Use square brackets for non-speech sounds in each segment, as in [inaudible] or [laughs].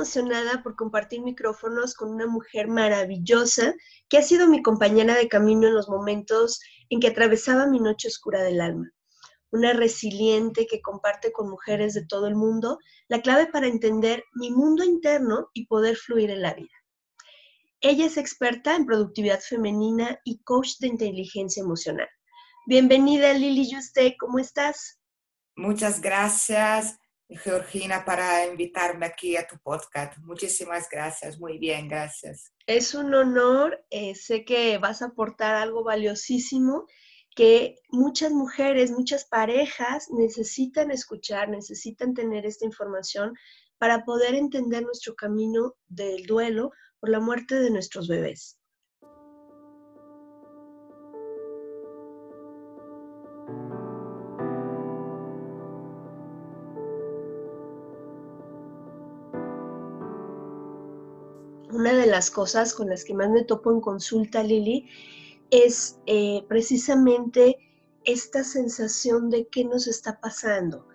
emocionada por compartir micrófonos con una mujer maravillosa que ha sido mi compañera de camino en los momentos en que atravesaba mi noche oscura del alma. Una resiliente que comparte con mujeres de todo el mundo la clave para entender mi mundo interno y poder fluir en la vida. Ella es experta en productividad femenina y coach de inteligencia emocional. Bienvenida Lili Yuste, ¿cómo estás? Muchas gracias, Georgina, para invitarme aquí a tu podcast. Muchísimas gracias, muy bien, gracias. Es un honor, eh, sé que vas a aportar algo valiosísimo que muchas mujeres, muchas parejas necesitan escuchar, necesitan tener esta información para poder entender nuestro camino del duelo por la muerte de nuestros bebés. Las cosas con las que más me topo en consulta, Lili, es eh, precisamente esta sensación de qué nos está pasando.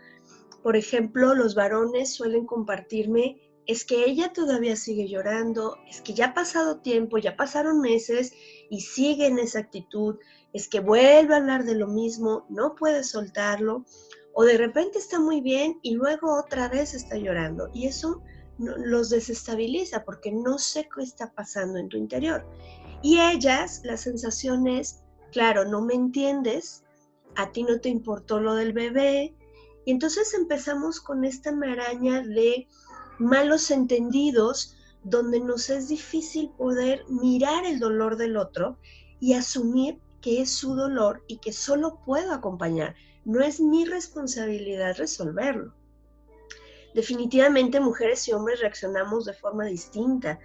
Por ejemplo, los varones suelen compartirme, es que ella todavía sigue llorando, es que ya ha pasado tiempo, ya pasaron meses y sigue en esa actitud, es que vuelve a hablar de lo mismo, no puede soltarlo, o de repente está muy bien y luego otra vez está llorando. Y eso los desestabiliza porque no sé qué está pasando en tu interior. Y ellas, la sensación es, claro, no me entiendes, a ti no te importó lo del bebé. Y entonces empezamos con esta maraña de malos entendidos donde nos es difícil poder mirar el dolor del otro y asumir que es su dolor y que solo puedo acompañar. No es mi responsabilidad resolverlo. Definitivamente mujeres y hombres reaccionamos de forma distinta.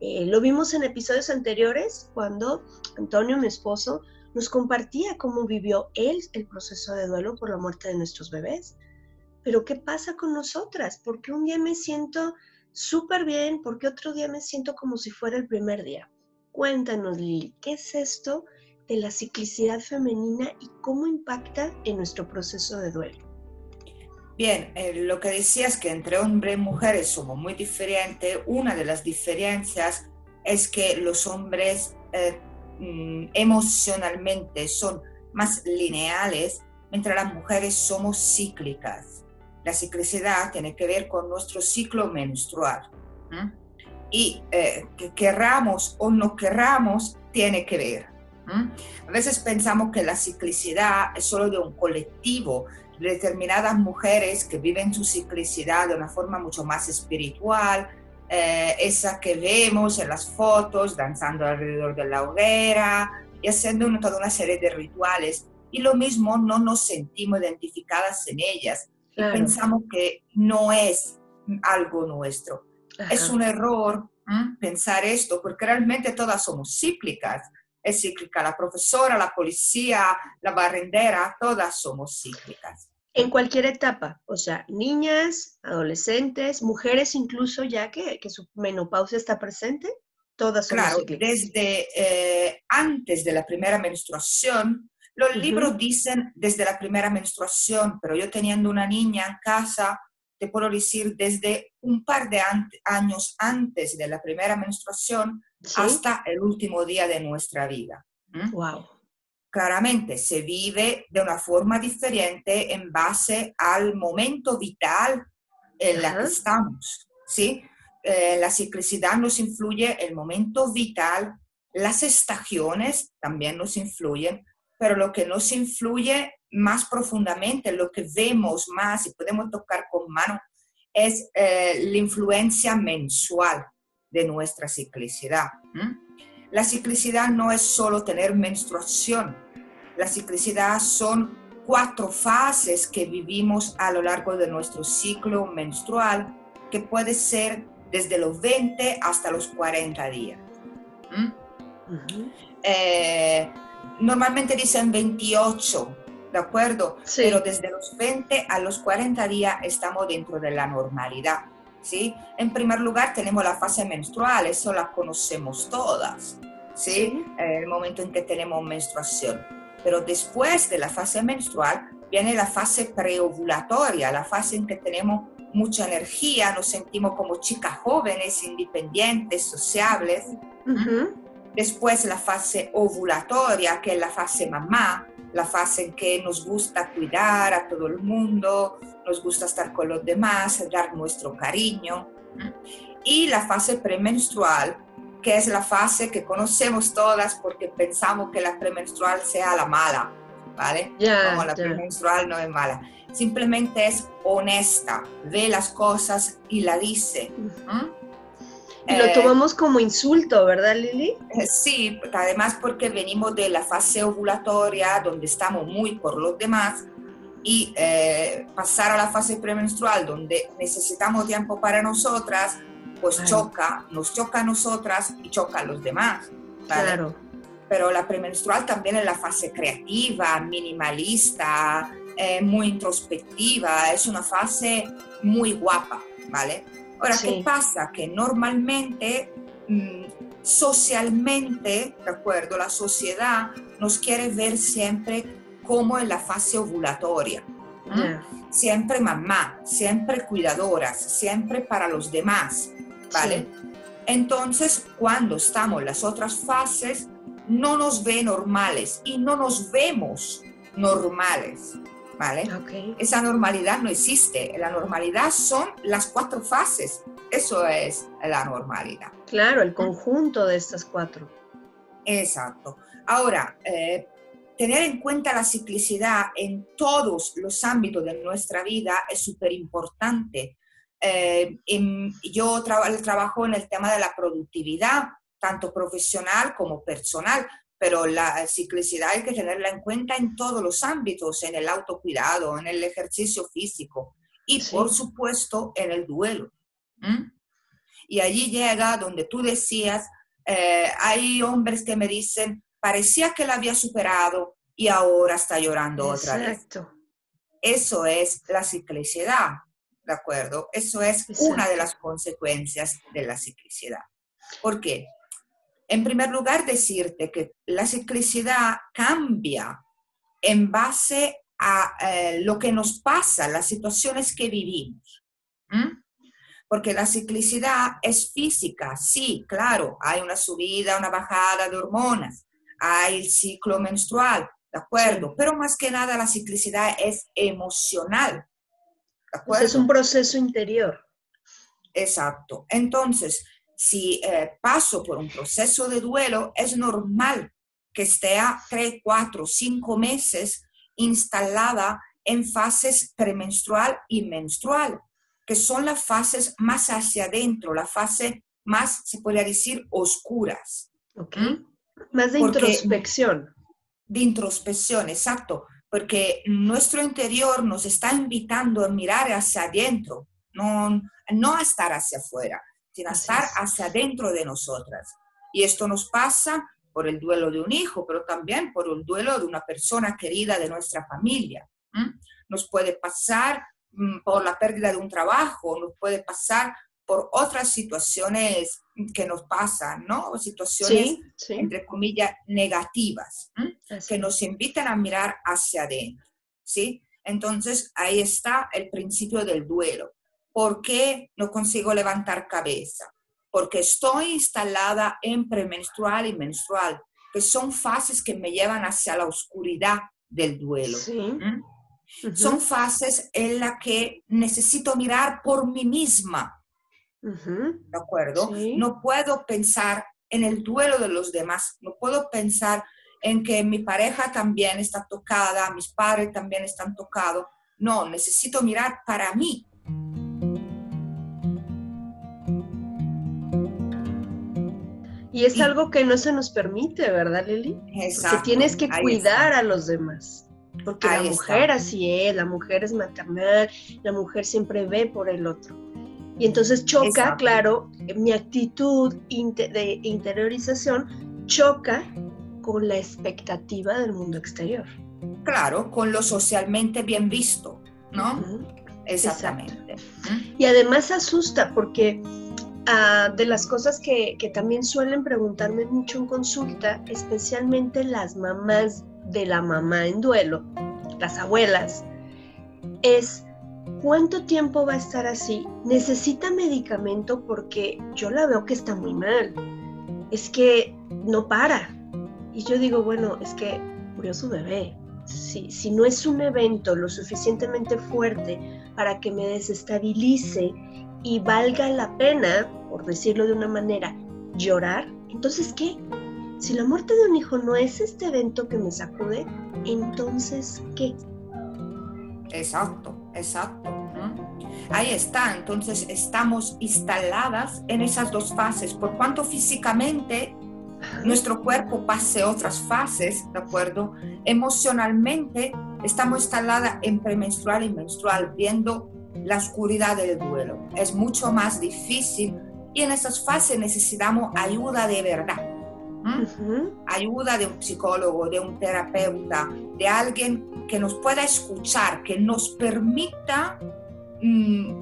Eh, lo vimos en episodios anteriores cuando Antonio, mi esposo, nos compartía cómo vivió él el proceso de duelo por la muerte de nuestros bebés. Pero ¿qué pasa con nosotras? Porque un día me siento súper bien, porque otro día me siento como si fuera el primer día. Cuéntanos, Lili, ¿qué es esto de la ciclicidad femenina y cómo impacta en nuestro proceso de duelo? Bien, eh, lo que decías que entre hombres y mujeres somos muy diferentes. Una de las diferencias es que los hombres eh, mm, emocionalmente son más lineales, mientras las mujeres somos cíclicas. La ciclicidad tiene que ver con nuestro ciclo menstrual. Y eh, que querramos o no querramos, tiene que ver. A veces pensamos que la ciclicidad es solo de un colectivo, determinadas mujeres que viven su ciclicidad de una forma mucho más espiritual, eh, esa que vemos en las fotos, danzando alrededor de la hoguera y haciendo una- toda una serie de rituales. Y lo mismo, no nos sentimos identificadas en ellas. Claro. pensamos que no es algo nuestro. Es Ajá. un error ¿m? pensar esto, porque realmente todas somos cíclicas. Es cíclica la profesora, la policía, la barrendera, todas somos cíclicas. En cualquier etapa, o sea, niñas, adolescentes, mujeres incluso ya que, que su menopausia está presente, Todas son Claro, desde eh, antes de la primera menstruación, los libros dicen desde la primera menstruación, pero yo teniendo una niña en casa, te puedo decir desde un par de an- años antes de la primera menstruación ¿Sí? hasta el último día de nuestra vida. ¿m? Wow. Claramente se vive de una forma diferente en base al momento vital en la Ajá. que estamos. ¿sí? Eh, la ciclicidad nos influye el momento vital, las estaciones también nos influyen, pero lo que nos influye más profundamente, lo que vemos más y podemos tocar con mano, es eh, la influencia mensual de nuestra ciclicidad. ¿m? La ciclicidad no es solo tener menstruación. La ciclicidad son cuatro fases que vivimos a lo largo de nuestro ciclo menstrual, que puede ser desde los 20 hasta los 40 días. ¿m? Ujú. Eh, normalmente dicen 28, ¿de acuerdo? Sí. Pero desde los 20 a los 40 días estamos dentro de la normalidad. ¿Sí? En primer lugar tenemos la fase menstrual, eso la conocemos todas, ¿sí? Eh, el momento en que tenemos menstruación. Pero después de la fase menstrual viene la fase preovulatoria, la fase en que tenemos mucha energía, nos sentimos como chicas jóvenes, independientes, sociables. Ujú. Después la fase ovulatoria, que es la fase mamá, la fase en que nos gusta cuidar a todo el mundo, nos gusta estar con los demás, dar nuestro cariño. Y la fase premenstrual, que es la fase que conocemos todas porque pensamos que la premenstrual sea la mala, ¿vale? Ya, Como la premenstrual no es mala. Simplemente es honesta, ve las cosas y la dice. Y lo Eh, tomamos como insulto, ¿verdad, Lili? eh, Sí, además porque venimos de la fase ovulatoria donde estamos muy por los demás y eh, pasar a la fase premenstrual donde necesitamos tiempo para nosotras, pues Claro. choca, nos choca a nosotras y choca a los demás. ¿vale? Claro. Pero la premenstrual también es la fase creativa, minimalista, eh, muy introspectiva, es una fase muy guapa, ¿vale? Ahora, Sí. ¿qué pasa? Que normalmente, mm, socialmente, ¿de acuerdo? La sociedad nos quiere ver siempre como en la fase ovulatoria. Siempre mamá, siempre cuidadoras, siempre para los demás, ¿vale? Entonces, cuando estamos en las otras fases, no nos ve normales y no nos vemos normales, ¿vale? Esa normalidad no existe. La normalidad son las cuatro fases. Eso es la normalidad. Claro, el conjunto de estas cuatro. Exacto. Ahora, eh, tener en cuenta la ciclicidad en todos los ámbitos de nuestra vida es súper importante. Eh, yo traba- trabajo en el tema de la productividad, tanto profesional como personal, pero la ciclicidad hay que tenerla en cuenta en todos los ámbitos, en el autocuidado, en el ejercicio físico y, Sí. por supuesto, en el duelo. ¿Mm? Y allí llega donde tú decías, eh, hay hombres que me dicen, parecía que la había superado y ahora está llorando otra vez. Exacto. Eso es la ciclicidad, ¿de acuerdo? Eso es una de las consecuencias de la ciclicidad. ¿Por qué? En primer lugar, decirte que la ciclicidad cambia en base a eh, lo que nos pasa, las situaciones que vivimos. ¿Mm? Porque la ciclicidad es física, sí, claro, hay una subida, una bajada de hormonas, hay el ciclo menstrual, ¿de acuerdo? Pero más que nada la ciclicidad es emocional, ¿de acuerdo? es un proceso interior. Exacto. Entonces, si eh, paso por un proceso de duelo, es normal que esté a 3, 4, 5 meses instalada en fases premenstrual y menstrual, que son las fases más hacia adentro, la fase más, se podría decir, oscuras. ¿Ok? ¿Mm? Más de Porque- introspección. de introspección, exacto, porque nuestro interior nos está invitando a mirar hacia adentro, no, no a estar hacia afuera, sino a estar es. hacia adentro de nosotras. Y esto nos pasa por el duelo de un hijo, pero también por el duelo de una persona querida de nuestra familia. ¿m? Nos puede pasar mm, por la pérdida de un trabajo, nos puede pasar por otras situaciones que nos pasan, ¿no? Situaciones, Sí, sí. entre comillas, negativas, que nos invitan a mirar hacia adentro, ¿sí? Entonces, ahí está el principio del duelo. ¿Por qué no consigo levantar cabeza? Porque estoy instalada en premenstrual y menstrual, que son fases que me llevan hacia la oscuridad del duelo. Sí. ¿m? Ujú, Son fases en las que necesito mirar por mí misma. ¿de acuerdo? Sí. No puedo pensar en el duelo de los demás, no puedo pensar en que mi pareja también está tocada, mis padres también están tocados. No, necesito mirar para mí. Y es algo que no se nos permite, ¿verdad, Lili? Porque Exacto, tienes que cuidar a los demás. Porque Ahí la está. mujer así es, la mujer es maternal, la mujer siempre ve por el otro. Y entonces choca, Exacto. claro, mi actitud de interiorización choca con la expectativa del mundo exterior. Claro, con lo socialmente bien visto, ¿no? Exactamente. Y además asusta porque ah, de las cosas que, que también suelen preguntarme mucho en consulta, especialmente las mamás de la mamá en duelo, las abuelas, es cuánto tiempo va a estar así. Necesita medicamento porque yo la veo que está muy mal. Es que no para. Y yo digo, bueno, es que murió su bebé. Si, si no es un evento lo suficientemente fuerte para que me desestabilice y valga la pena, por decirlo de una manera, llorar, entonces ¿qué? Si la muerte de un hijo no es este evento que me sacude, entonces ¿qué? Exacto, exacto. Ahí está, entonces estamos instaladas en esas dos fases, por cuanto físicamente nuestro cuerpo pase otras fases, ¿de acuerdo? Emocionalmente estamos instaladas en premenstrual y menstrual, viendo la oscuridad del duelo. Es mucho más difícil y en esas fases necesitamos ayuda de verdad. ayuda de un psicólogo, de un terapeuta, de alguien que nos pueda escuchar, que nos permita mm,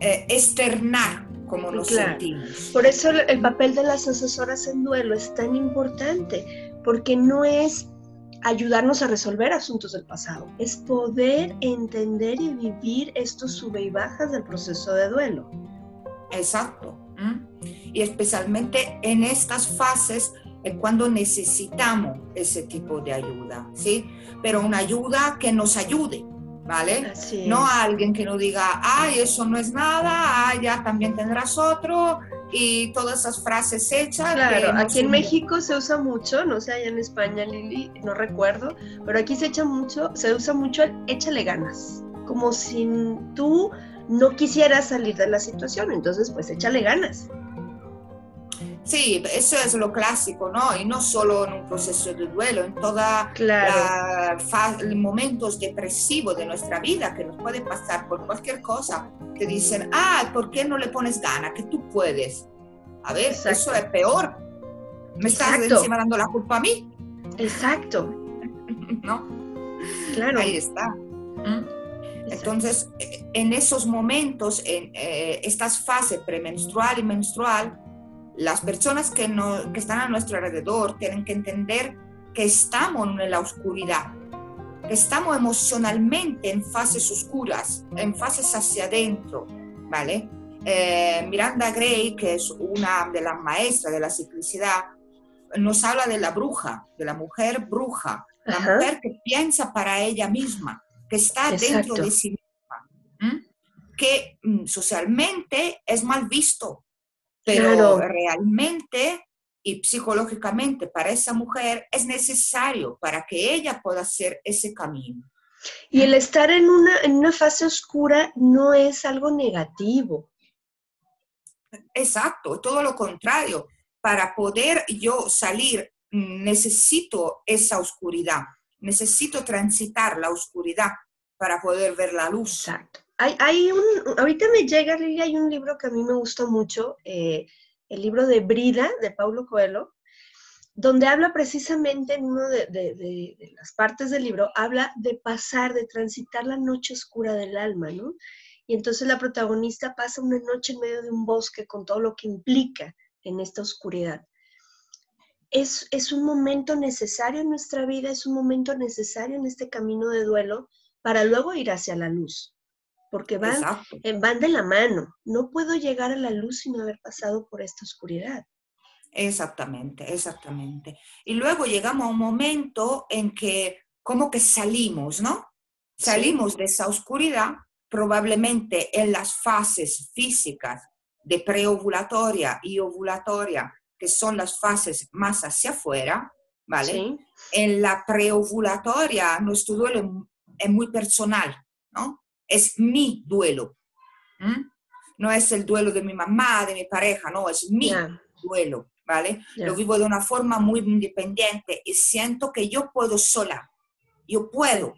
eh, externar como nos Claro. sentimos. Por eso el papel de las asesoras en duelo es tan importante, porque no es ayudarnos a resolver asuntos del pasado, es poder entender y vivir estos sube y bajas del proceso de duelo. Exacto. Y especialmente en estas fases es cuando necesitamos ese tipo de ayuda, ¿sí? Pero una ayuda que nos ayude, ¿vale? No a alguien que nos diga, ay, eso no es nada, ay, ya también tendrás otro, y todas esas frases hechas. Claro, no aquí en México se usa mucho, no sé allá en España, Lili, no recuerdo, pero aquí se echa mucho, se usa mucho el échale ganas, como si tú no quisieras salir de la situación, entonces pues échale ganas. Sí, eso es lo clásico, ¿no? Y no solo en un proceso de duelo, en todos Claro, los momentos depresivos de nuestra vida que nos puede pasar por cualquier cosa. Te dicen, ah, ¿por qué no le pones gana? Que tú puedes. A ver, Exacto. eso es peor. Me estás Exacto. encima dando la culpa a mí, exacto, [laughs] ¿no? claro. Ahí está. ¿Mm? Entonces, en esos momentos, en eh, estas fases premenstrual y menstrual, las personas que, no, que están a nuestro alrededor tienen que entender que estamos en la oscuridad, que estamos emocionalmente en fases oscuras, en fases hacia adentro, ¿vale? Eh, Miranda Gray, que es una de las maestras de la ciclicidad, nos habla de la bruja, de la mujer bruja, la Ajá. mujer que piensa para ella misma, que está dentro de sí misma, que mm, socialmente es mal visto, pero Claro. realmente y psicológicamente para esa mujer es necesario para que ella pueda hacer ese camino. Y el estar en una, en una fase oscura no es algo negativo. Exacto, todo lo contrario. Para poder yo salir necesito esa oscuridad, necesito transitar la oscuridad para poder ver la luz. Exacto. Hay, un, ahorita me llega, Lili, hay un libro que a mí me gusta mucho, eh, el libro de Brida, de Paulo Coelho, donde habla precisamente en una de- de las partes del libro, habla de pasar, de transitar la noche oscura del alma, ¿no? y entonces la protagonista pasa una noche en medio de un bosque con todo lo que implica en esta oscuridad. Es, es un momento necesario en nuestra vida, es un momento necesario en este camino de duelo para luego ir hacia la luz, porque van, eh, van de la mano. No puedo llegar a la luz sin haber pasado por esta oscuridad. Exactamente, exactamente. Y luego llegamos a un momento en que como que salimos, ¿no? Sí. Salimos de esa oscuridad, probablemente en las fases físicas de preovulatoria y ovulatoria, que son las fases más hacia afuera, ¿vale? ¿sí? En la preovulatoria nuestro duelo es muy personal, ¿no? Es mi duelo. ¿m? No es el duelo de mi mamá, de mi pareja, no, es mi duelo, ¿vale? Lo vivo de una forma muy independiente y siento que yo puedo sola, yo puedo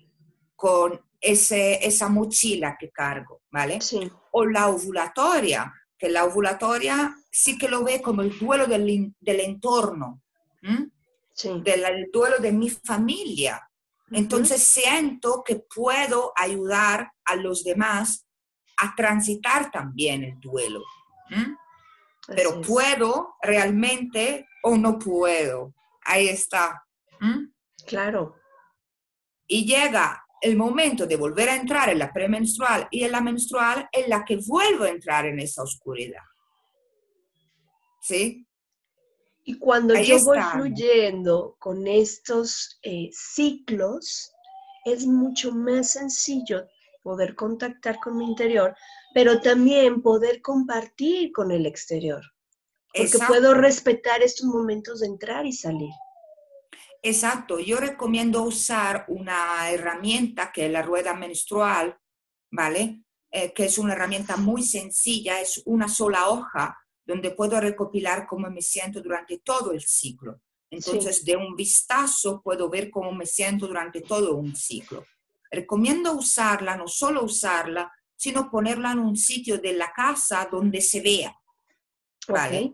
con ese, esa mochila que cargo, ¿vale? Sí, O la ovulatoria, que la ovulatoria sí que lo ve como el duelo del, del entorno, del el duelo de mi familia. Entonces siento que puedo ayudar a los demás a transitar también el duelo. Pero es. puedo realmente o no puedo. Ahí está. Claro, Y llega el momento de volver a entrar en la premenstrual y en la menstrual en la que vuelvo a entrar en esa oscuridad. ¿Sí? Y cuando Ahí yo voy fluyendo con estos eh, ciclos, es mucho más sencillo poder contactar con mi interior, pero también poder compartir con el exterior, porque Exacto. puedo respetar estos momentos de entrar y salir. Exacto, yo recomiendo usar una herramienta que es la rueda menstrual, ¿vale? Eh, que es una herramienta muy sencilla, es una sola hoja donde puedo recopilar cómo me siento durante todo el ciclo. Entonces, de un vistazo puedo ver cómo me siento durante todo un ciclo. Recomiendo usarla, no solo usarla, sino ponerla en un sitio de la casa donde se vea, ¿vale?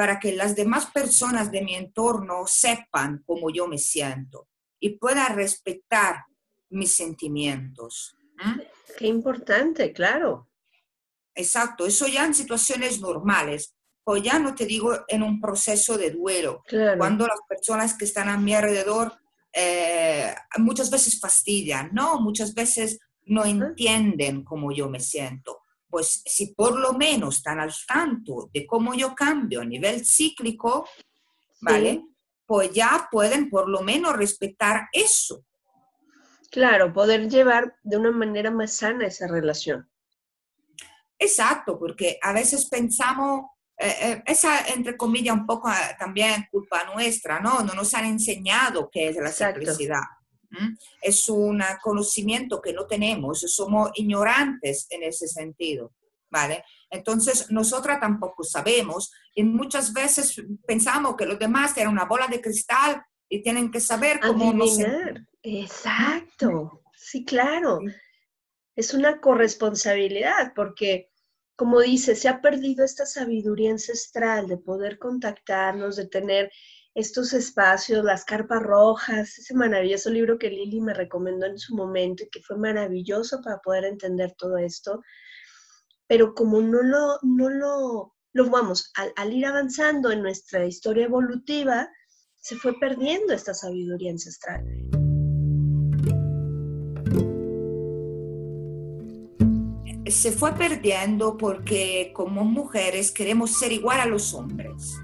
para que las demás personas de mi entorno sepan cómo yo me siento y puedan respetar mis sentimientos. Qué importante, claro. Exacto, eso ya en situaciones normales, o ya no te digo en un proceso de duelo, Claro. cuando las personas que están a mi alrededor eh, muchas veces fastidian, ¿no? Muchas veces no entienden cómo yo me siento. Pues si por lo menos están al tanto de cómo yo cambio a nivel cíclico, ¿vale? Sí, Pues ya pueden por lo menos respetar eso. claro, poder llevar de una manera más sana esa relación. Exacto, porque a veces pensamos, eh, eh, esa entre comillas un poco eh, también culpa nuestra, ¿no? No nos han enseñado qué es la Exacto. Es un conocimiento que no tenemos, somos ignorantes en ese sentido, ¿vale? Entonces, nosotras tampoco sabemos y muchas veces pensamos que los demás tienen una bola de cristal y tienen que saber cómo Adivinar. Exacto. Sí, claro. Es una corresponsabilidad porque, como dice, se ha perdido esta sabiduría ancestral de poder contactarnos, de tener estos espacios, las carpas rojas, ese maravilloso libro que Lili me recomendó en su momento y que fue maravilloso para poder entender todo esto. Pero como no lo, no lo, vamos, al ir avanzando en nuestra historia evolutiva, se fue perdiendo esta sabiduría ancestral. Se fue perdiendo porque como mujeres queremos ser igual a los hombres.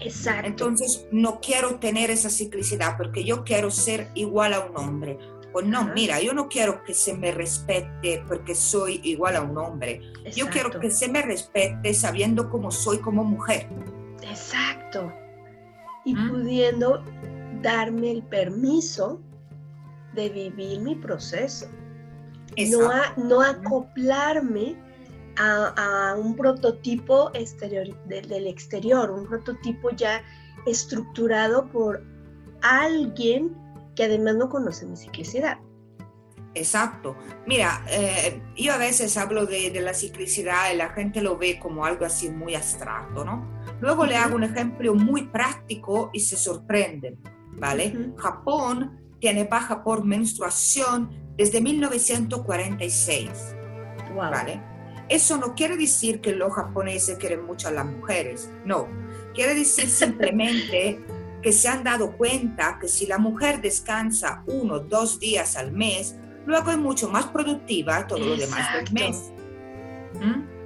Exacto. Entonces no quiero tener esa ciclicidad porque yo quiero ser igual a un hombre. Pues no, Ajá. mira, yo no quiero que se me respete porque soy igual a un hombre. Yo quiero que se me respete sabiendo cómo soy como mujer. Exacto. Y ¿Mm? pudiendo darme el permiso de vivir mi proceso. No, a- no acoplarme a, a un prototipo exterior, de- del exterior, un prototipo ya estructurado por alguien que además no conoce mi ciclicidad. Exacto. Mira, eh, yo a veces hablo de, de la ciclicidad y la gente lo ve como algo así muy abstracto, ¿no? Luego le Ujú. hago un ejemplo muy práctico y se sorprenden, ¿vale? Ujú. Japón tiene baja por menstruación desde 1946. ¿vale? Eso no quiere decir que los japoneses quieren mucho a las mujeres, no. Quiere decir simplemente [laughs] que se han dado cuenta que si la mujer descansa uno o dos días al mes, luego es mucho más productiva todo lo demás del mes. ¿Mm?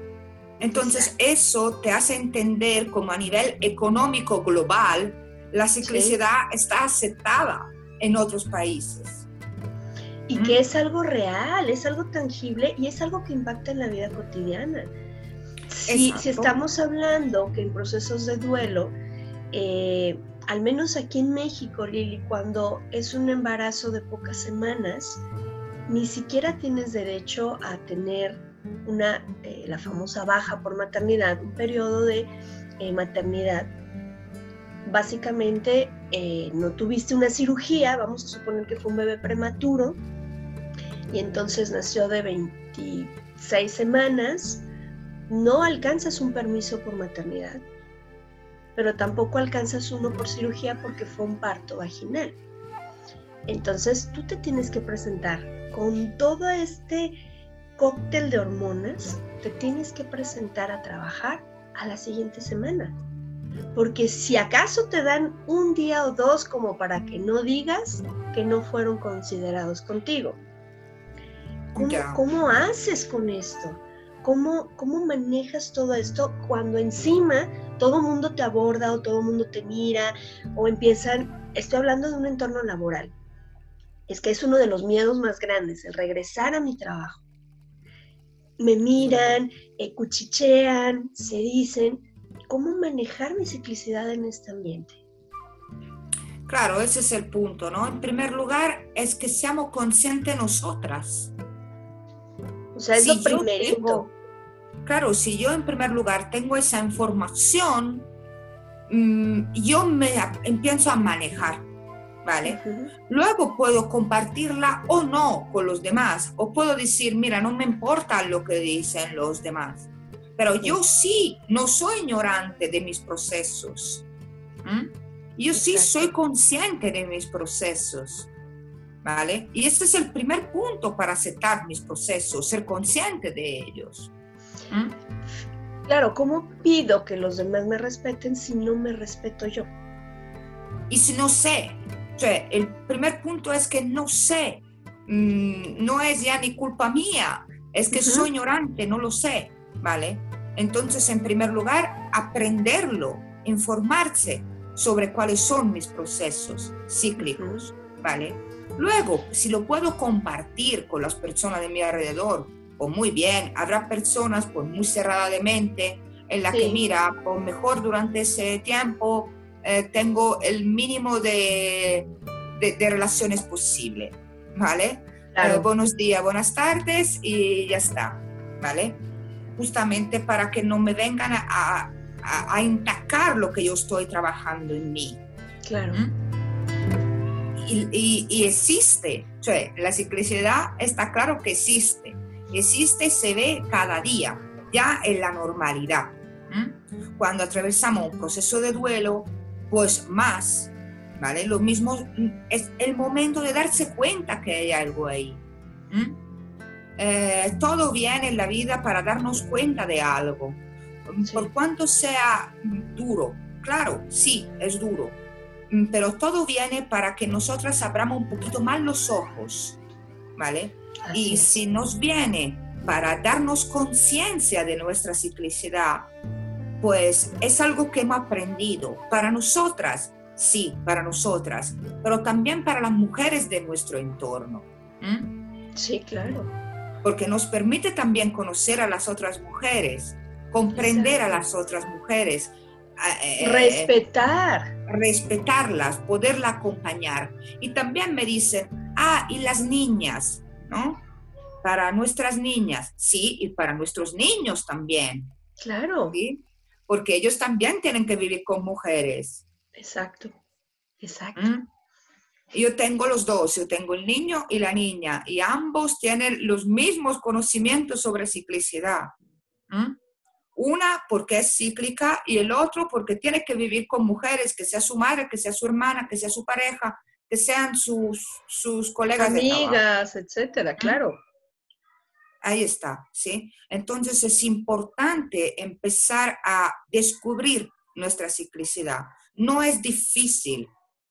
Entonces eso te hace entender como a nivel económico global la ciclicidad está aceptada en otros países. Y que es algo real, es algo tangible y es algo que impacta en la vida cotidiana. Si, si estamos hablando que en procesos de duelo, eh, al menos aquí en México, Lili, cuando es un embarazo de pocas semanas, ni siquiera tienes derecho a tener una, eh, la famosa baja por maternidad, un periodo de eh, maternidad. Básicamente eh, no tuviste una cirugía, vamos a suponer que fue un bebé prematuro, y entonces nació de 26 semanas, no alcanzas un permiso por maternidad, pero tampoco alcanzas uno por cirugía porque fue un parto vaginal. Entonces tú te tienes que presentar con todo este cóctel de hormonas, te tienes que presentar a trabajar a la siguiente semana. Porque si acaso te dan un día o dos como para que no digas que no fueron considerados contigo. ¿Cómo, haces con esto? ¿Cómo, ¿Cómo manejas todo esto cuando encima todo mundo te aborda o todo mundo te mira o empiezan, estoy hablando de un entorno laboral, es que es uno de los miedos más grandes, el regresar a mi trabajo. Me miran, eh, cuchichean, se dicen, ¿cómo manejar mi ciclicidad en este ambiente? Claro, ese es el punto, ¿no? En primer lugar, es que seamos conscientes nosotras. O sea, es lo primerito. claro, si yo en primer lugar tengo esa información, mm, yo me empiezo a manejar, ¿vale? Luego puedo compartirla o no con los demás, o puedo decir, mira, no me importa lo que dicen los demás. Pero yo sí, no soy ignorante de mis procesos. Yo sí soy consciente de mis procesos. ¿Vale? Y este es el primer punto para aceptar mis procesos, ser consciente de ellos. Claro, ¿cómo pido que los demás me respeten si no me respeto yo? Y si no sé, o sea, el primer punto es que no sé, mm, no es ya ni culpa mía, es que soy ignorante, no lo sé. ¿vale? Entonces, en primer lugar, aprenderlo, informarse sobre cuáles son mis procesos cíclicos, ¿vale? Luego, si lo puedo compartir con las personas de mi alrededor, o pues muy bien, habrá personas pues muy cerradas de mente en la que mira, pues mejor durante ese tiempo eh, tengo el mínimo de, de, relaciones posible, ¿vale? Eh, buenos días, buenas tardes y ya está, ¿vale? justamente para que no me vengan a, a, a lo que yo estoy trabajando en mí. Claro. ¿Mm? Y, y, existe, o sea, la ciclicidad está claro que existe, existe, se ve cada día, ya en la normalidad. ¿Mm? Cuando atravesamos un proceso de duelo, pues más, ¿vale? Lo mismo es el momento de darse cuenta que hay algo ahí. ¿Mm? Eh, todo viene en la vida para darnos cuenta de algo. Por cuanto sea duro, claro, sí, es duro, pero todo viene para que nosotras abramos un poquito más los ojos, ¿vale? y si nos viene para darnos conciencia de nuestra ciclicidad, pues es algo que hemos aprendido para nosotras, sí, para nosotras, pero también para las mujeres de nuestro entorno. Sí, claro porque nos permite también conocer a las otras mujeres, comprender a las otras mujeres. Eh, respetar. Respetarlas, poderla acompañar. Y también me dicen, ah, y las niñas, ¿no? Para nuestras niñas, sí, y para nuestros niños también. Claro. ¿sí? Porque ellos también tienen que vivir con mujeres. Exacto, exacto. ¿Mm? Yo tengo los dos, yo tengo el niño y la niña, y ambos tienen los mismos conocimientos sobre ciclicidad. Una porque es cíclica y el otro porque tiene que vivir con mujeres, que sea su madre, que sea su hermana, que sea su pareja, que sean sus, sus colegas. Amigas, etcétera, claro. Ahí está, ¿sí? Entonces es importante empezar a descubrir nuestra ciclicidad. No es difícil,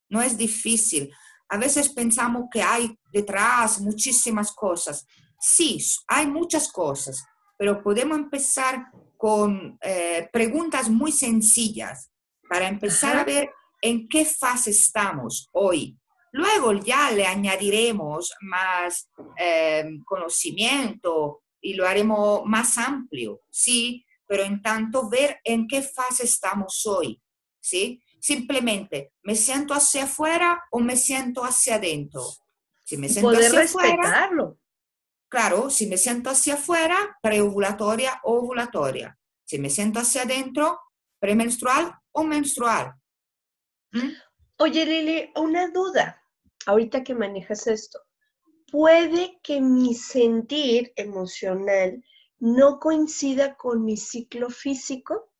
no es difícil. A veces pensamos que hay detrás muchísimas cosas. Sí, hay muchas cosas, pero podemos empezar con eh, preguntas muy sencillas para empezar a ver en qué fase estamos hoy. Luego ya le añadiremos más eh, conocimiento y lo haremos más amplio, ¿sí? Pero en tanto ver en qué fase estamos hoy, ¿sí? Simplemente, ¿me siento hacia afuera o me siento hacia adentro? Si me siento Poder hacia respetarlo. Afuera, claro, si me siento hacia afuera, preovulatoria o ovulatoria. Si me siento hacia adentro, premenstrual o menstrual. ¿Mm? Oye, Lili, una duda ahorita que manejas esto, puede que mi sentir emocional no coincida con mi ciclo físico.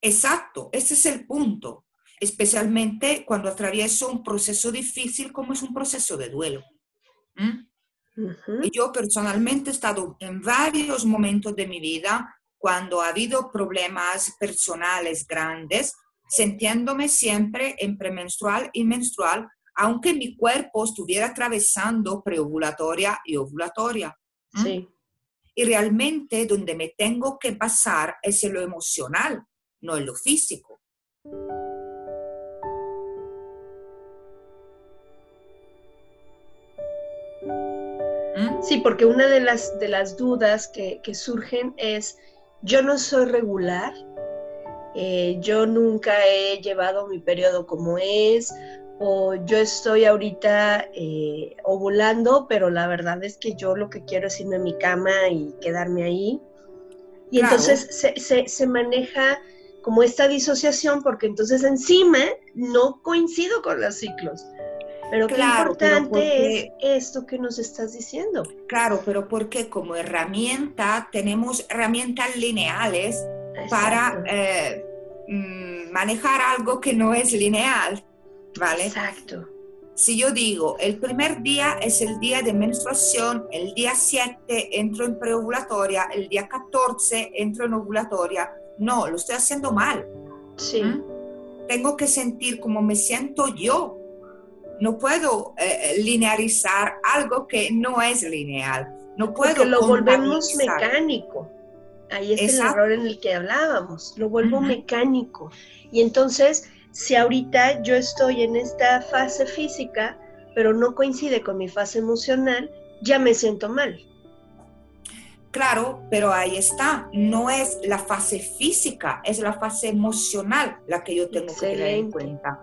Exacto, ese es el punto, especialmente cuando atravieso un proceso difícil como es un proceso de duelo. ¿Mm? Y yo personalmente he estado en varios momentos de mi vida cuando ha habido problemas personales grandes, sintiéndome siempre en premenstrual y menstrual aunque mi cuerpo estuviera atravesando preovulatoria y ovulatoria. Sí. Y realmente donde me tengo que pasar es en lo emocional, no en lo físico. Sí, porque una de las, de las dudas que, surgen es, yo no soy regular, eh, yo nunca he llevado mi periodo como es, o yo estoy ahorita eh, ovulando, pero la verdad es que yo lo que quiero es irme a mi cama y quedarme ahí. Y entonces se, se, maneja como esta disociación porque entonces encima no coincido con los ciclos. Pero qué importante es esto que nos estás diciendo. Claro, pero porque como herramienta tenemos herramientas lineales para eh, mm, manejar algo que no es lineal. ¿vale? Exacto. Si yo digo, el primer día es el día de menstruación, el día 7 entro en preovulatoria, el día 14 entro en ovulatoria, no, lo estoy haciendo mal. Sí. ¿Mm? Tengo que sentir como me siento yo. No puedo eh, linearizar algo que no es lineal. No puedo. Porque lo volvemos mecánico. Ahí es el error en el que hablábamos. Lo vuelvo mecánico. Y entonces si ahorita yo estoy en esta fase física, pero no coincide con mi fase emocional, ya me siento mal. Claro, pero ahí está, no es la fase física, es la fase emocional la que yo tengo que tener en cuenta.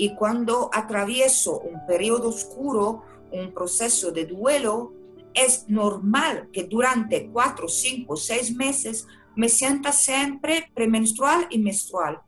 Y cuando atravieso un periodo oscuro, un proceso de duelo, es normal que durante cuatro, cinco, seis meses me sienta siempre premenstrual y menstrual.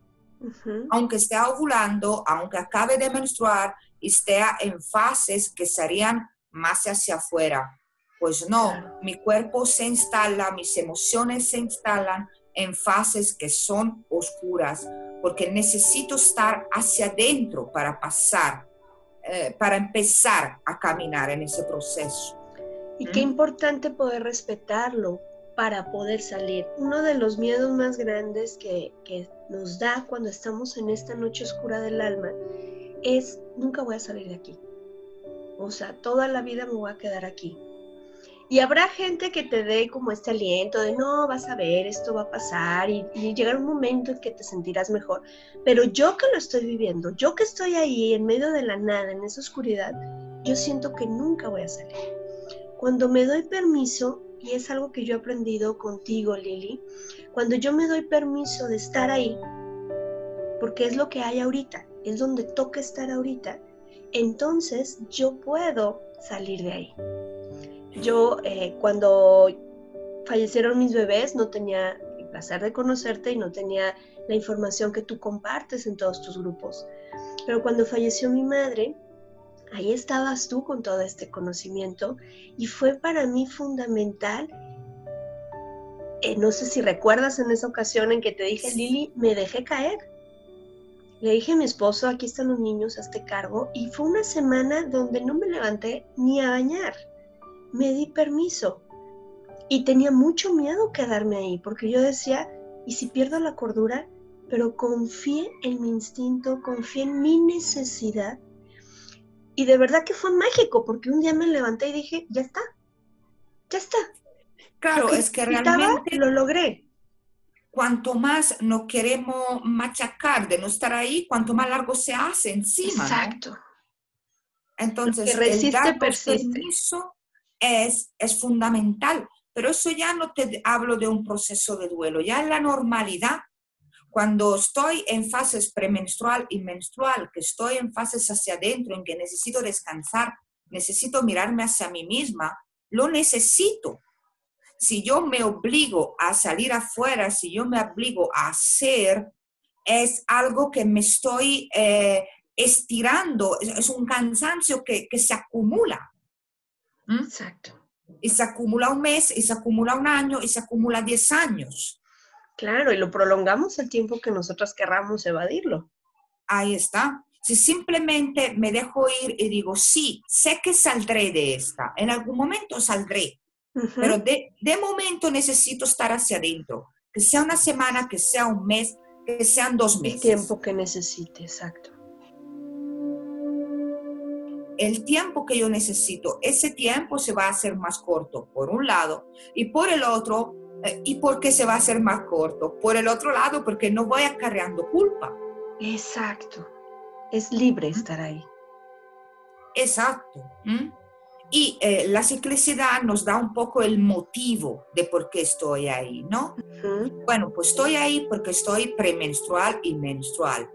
Aunque esté ovulando, aunque acabe de menstruar y esté en fases que serían más hacia afuera. Pues no, mi cuerpo se instala, mis emociones se instalan en fases que son oscuras, porque necesito estar hacia adentro para pasar, eh, para empezar a caminar en ese proceso. Y qué ¿Mm? importante poder respetarlo, para poder salir. Uno de los miedos más grandes que, nos da cuando estamos en esta noche oscura del alma es nunca voy a salir de aquí. O sea, toda la vida me voy a quedar aquí. Y habrá gente que te dé como este aliento de no, vas a ver, esto va a pasar y, y llegar un momento en que te sentirás mejor. Pero yo que lo estoy viviendo, yo que estoy ahí en medio de la nada, en esa oscuridad, yo siento que nunca voy a salir. Cuando me doy permiso y es algo que yo he aprendido contigo, Lili, cuando yo me doy permiso de estar ahí, porque es lo que hay ahorita, es donde toca estar ahorita, entonces yo puedo salir de ahí. Yo eh, cuando fallecieron mis bebés no tenía el placer de conocerte y no tenía la información que tú compartes en todos tus grupos. Pero cuando falleció mi madre, ahí estabas tú con todo este conocimiento y fue para mí fundamental. Eh, no sé si recuerdas en esa ocasión en que te dije, Lili, me dejé caer. Le dije a mi esposo, aquí están los niños, hazte cargo. Y fue una semana donde no me levanté ni a bañar. Me di permiso. Y tenía mucho miedo quedarme ahí, porque yo decía, ¿y si pierdo la cordura? Pero confié en mi instinto, confié en mi necesidad. Y de verdad que fue mágico, porque un día me levanté y dije, ya está, ya está. Claro, es que realmente lo logré. Cuanto más no queremos machacar de no estar ahí, cuanto más largo se hace encima. Exacto. Entonces, resiste, el dar persiste. permiso es, es fundamental. Pero eso ya no te hablo de un proceso de duelo, ya en la normalidad, cuando estoy en fases premenstrual y menstrual, que estoy en fases hacia adentro, en que necesito descansar, necesito mirarme hacia mí misma, lo necesito. Si yo me obligo a salir afuera, si yo me obligo a hacer, es algo que me estoy eh, estirando, es, un cansancio que, que se acumula. Exacto. Y se acumula un mes, y se acumula un año, y se acumula 10 años. Claro, y lo prolongamos el tiempo que nosotras querramos evadirlo. Ahí está. Si simplemente me dejo ir y digo, sí, sé que saldré de esta, en algún momento saldré, pero de, de momento necesito estar hacia adentro, que sea una semana, que sea un mes, que sean dos el meses. tiempo que necesite, exacto. El tiempo que yo necesito, ese tiempo se va a hacer más corto, por un lado, y por el otro, eh, ¿y por qué se va a hacer más corto? Por el otro lado, porque no voy acarreando culpa. Exacto. Es libre estar ahí. Exacto. Y eh, la ciclicidad nos da un poco el motivo de por qué estoy ahí, ¿no? Bueno, pues estoy ahí porque estoy premenstrual y menstrual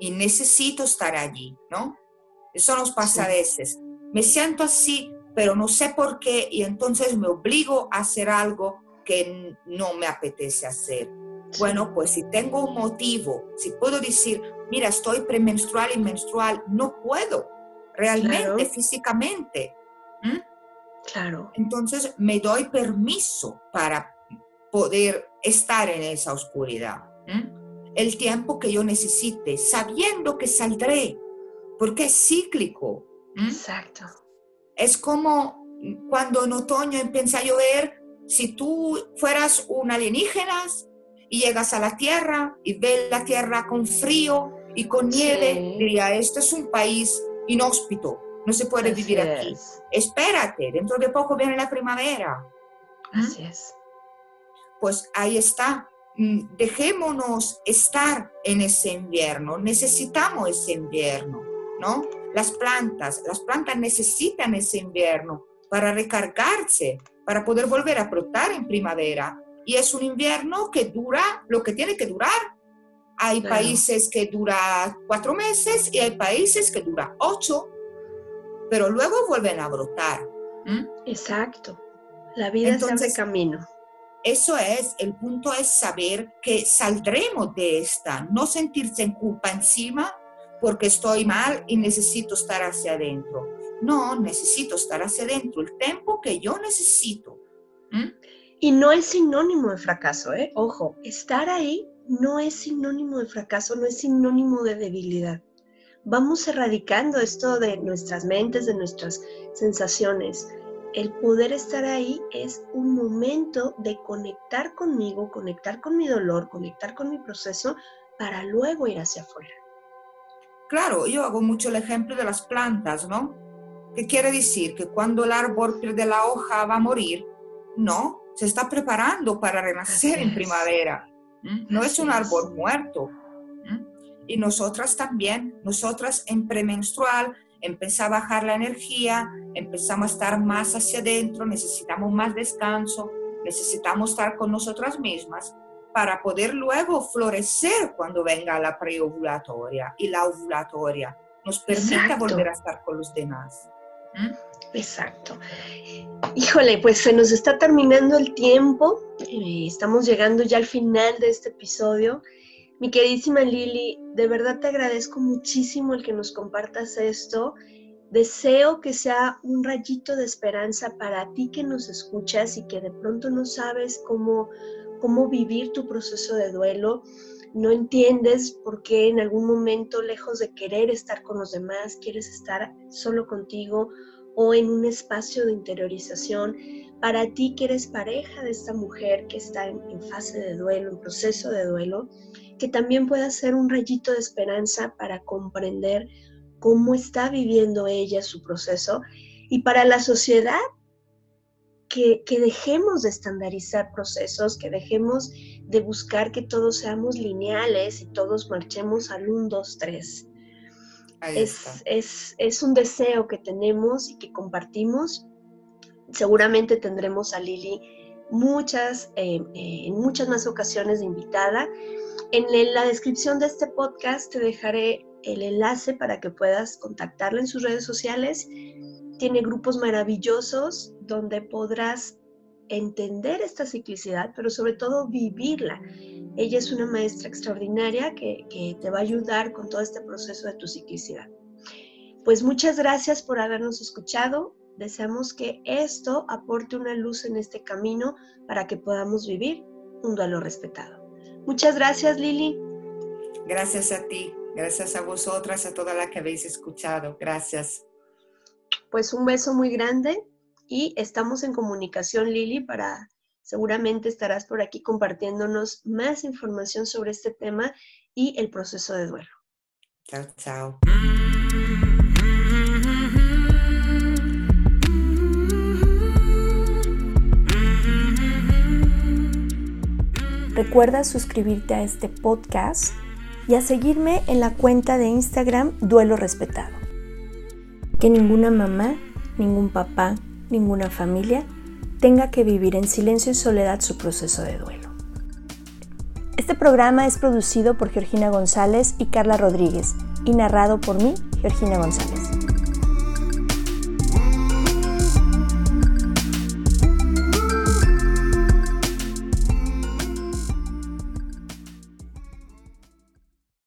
y necesito estar allí, ¿no? Eso nos pasa a veces. Me siento así, pero no sé por qué y entonces me obligo a hacer algo que no me apetece hacer. Bueno, pues si tengo un motivo, si puedo decir, mira, estoy premenstrual y menstrual, no puedo realmente, Claro. físicamente. Claro. Entonces me doy permiso para poder estar en esa oscuridad. El tiempo que yo necesite, sabiendo que saldré, porque es cíclico. ¿m? Exacto. Es como cuando en otoño empieza a llover, si tú fueras un alienígena y llegas a la Tierra y ves la Tierra con frío y con nieve, Sí. diría, este es un país inhóspito, no se puede Así vivir aquí. es. Espérate, dentro de poco viene la primavera. Así es. Pues ahí está. Mm, Dejémonos estar en ese invierno. Necesitamos ese invierno, ¿no? Las plantas, las plantas necesitan ese invierno para recargarse, para poder volver a brotar en primavera. Y es un invierno que dura lo que tiene que durar. Hay Claro. países que dura cuatro meses y hay países que dura ocho, pero luego vuelven a brotar. ¿m? Exacto. La vida se Entonces- abre camino. Eso es, el punto es saber que saldremos de esta, no sentirse en culpa encima porque estoy mal y necesito estar hacia adentro. No, necesito estar hacia adentro el tiempo que yo necesito. Y no es sinónimo de fracaso, ¿eh? Ojo, estar ahí no es sinónimo de fracaso, no es sinónimo de debilidad. Vamos erradicando esto de nuestras mentes, de nuestras sensaciones. El poder estar ahí es un momento de conectar conmigo, conectar con mi dolor, conectar con mi proceso para luego ir hacia afuera. Claro, yo hago mucho el ejemplo de las plantas, ¿no? ¿Qué quiere decir? Que cuando el árbol pierde la hoja va a morir. No, se está preparando para renacer en primavera. No es un árbol muerto. Y nosotras también, nosotras en premenstrual, empieza a bajar la energía, empezamos a estar más hacia adentro, necesitamos más descanso, necesitamos estar con nosotras mismas para poder luego florecer cuando venga la preovulatoria y la ovulatoria. Nos permite Exacto. volver a estar con los demás. Exacto. Híjole, pues se nos está terminando el tiempo. eh, estamos llegando ya al final de este episodio. Mi queridísima Lili, de verdad te agradezco muchísimo el que nos compartas esto. Deseo que sea un rayito de esperanza para ti que nos escuchas y que de pronto no sabes cómo, cómo vivir tu proceso de duelo. No entiendes por qué en algún momento, lejos de querer estar con los demás, quieres estar solo contigo o en un espacio de interiorización, para ti que eres pareja de esta mujer que está en, fase de duelo, en proceso de duelo, que también pueda ser un rayito de esperanza para comprender cómo está viviendo ella su proceso y para la sociedad que, que, dejemos de estandarizar procesos, que dejemos de buscar que todos seamos lineales y todos marchemos al 1, 2, 3. Es, es, es, un deseo que tenemos y que compartimos. Seguramente tendremos a Lili muchas, eh, eh, en muchas más ocasiones de invitada. En la descripción de este podcast te dejaré el enlace para que puedas contactarla en sus redes sociales. Tiene grupos maravillosos donde podrás entender esta ciclicidad, pero sobre todo vivirla. Ella es una maestra extraordinaria que, te va a ayudar con todo este proceso de tu ciclicidad. Pues muchas gracias por habernos escuchado. Deseamos que esto aporte una luz en este camino para que podamos vivir un duelo respetado. Muchas gracias, Lili. Gracias a ti. Gracias a vosotras, a todas las que habéis escuchado. Gracias. Pues un beso muy grande y estamos en comunicación, Lili, para seguramente estarás por aquí compartiéndonos más información sobre este tema y el proceso de duelo. Chao, chao. Recuerda suscribirte a este podcast y a seguirme en la cuenta de Instagram Duelo Respetado. Que ninguna mamá, ningún papá, ninguna familia tenga que vivir en silencio y soledad su proceso de duelo. Este programa es producido por Georgina González y Carla Rodríguez y narrado por mí, Georgina González.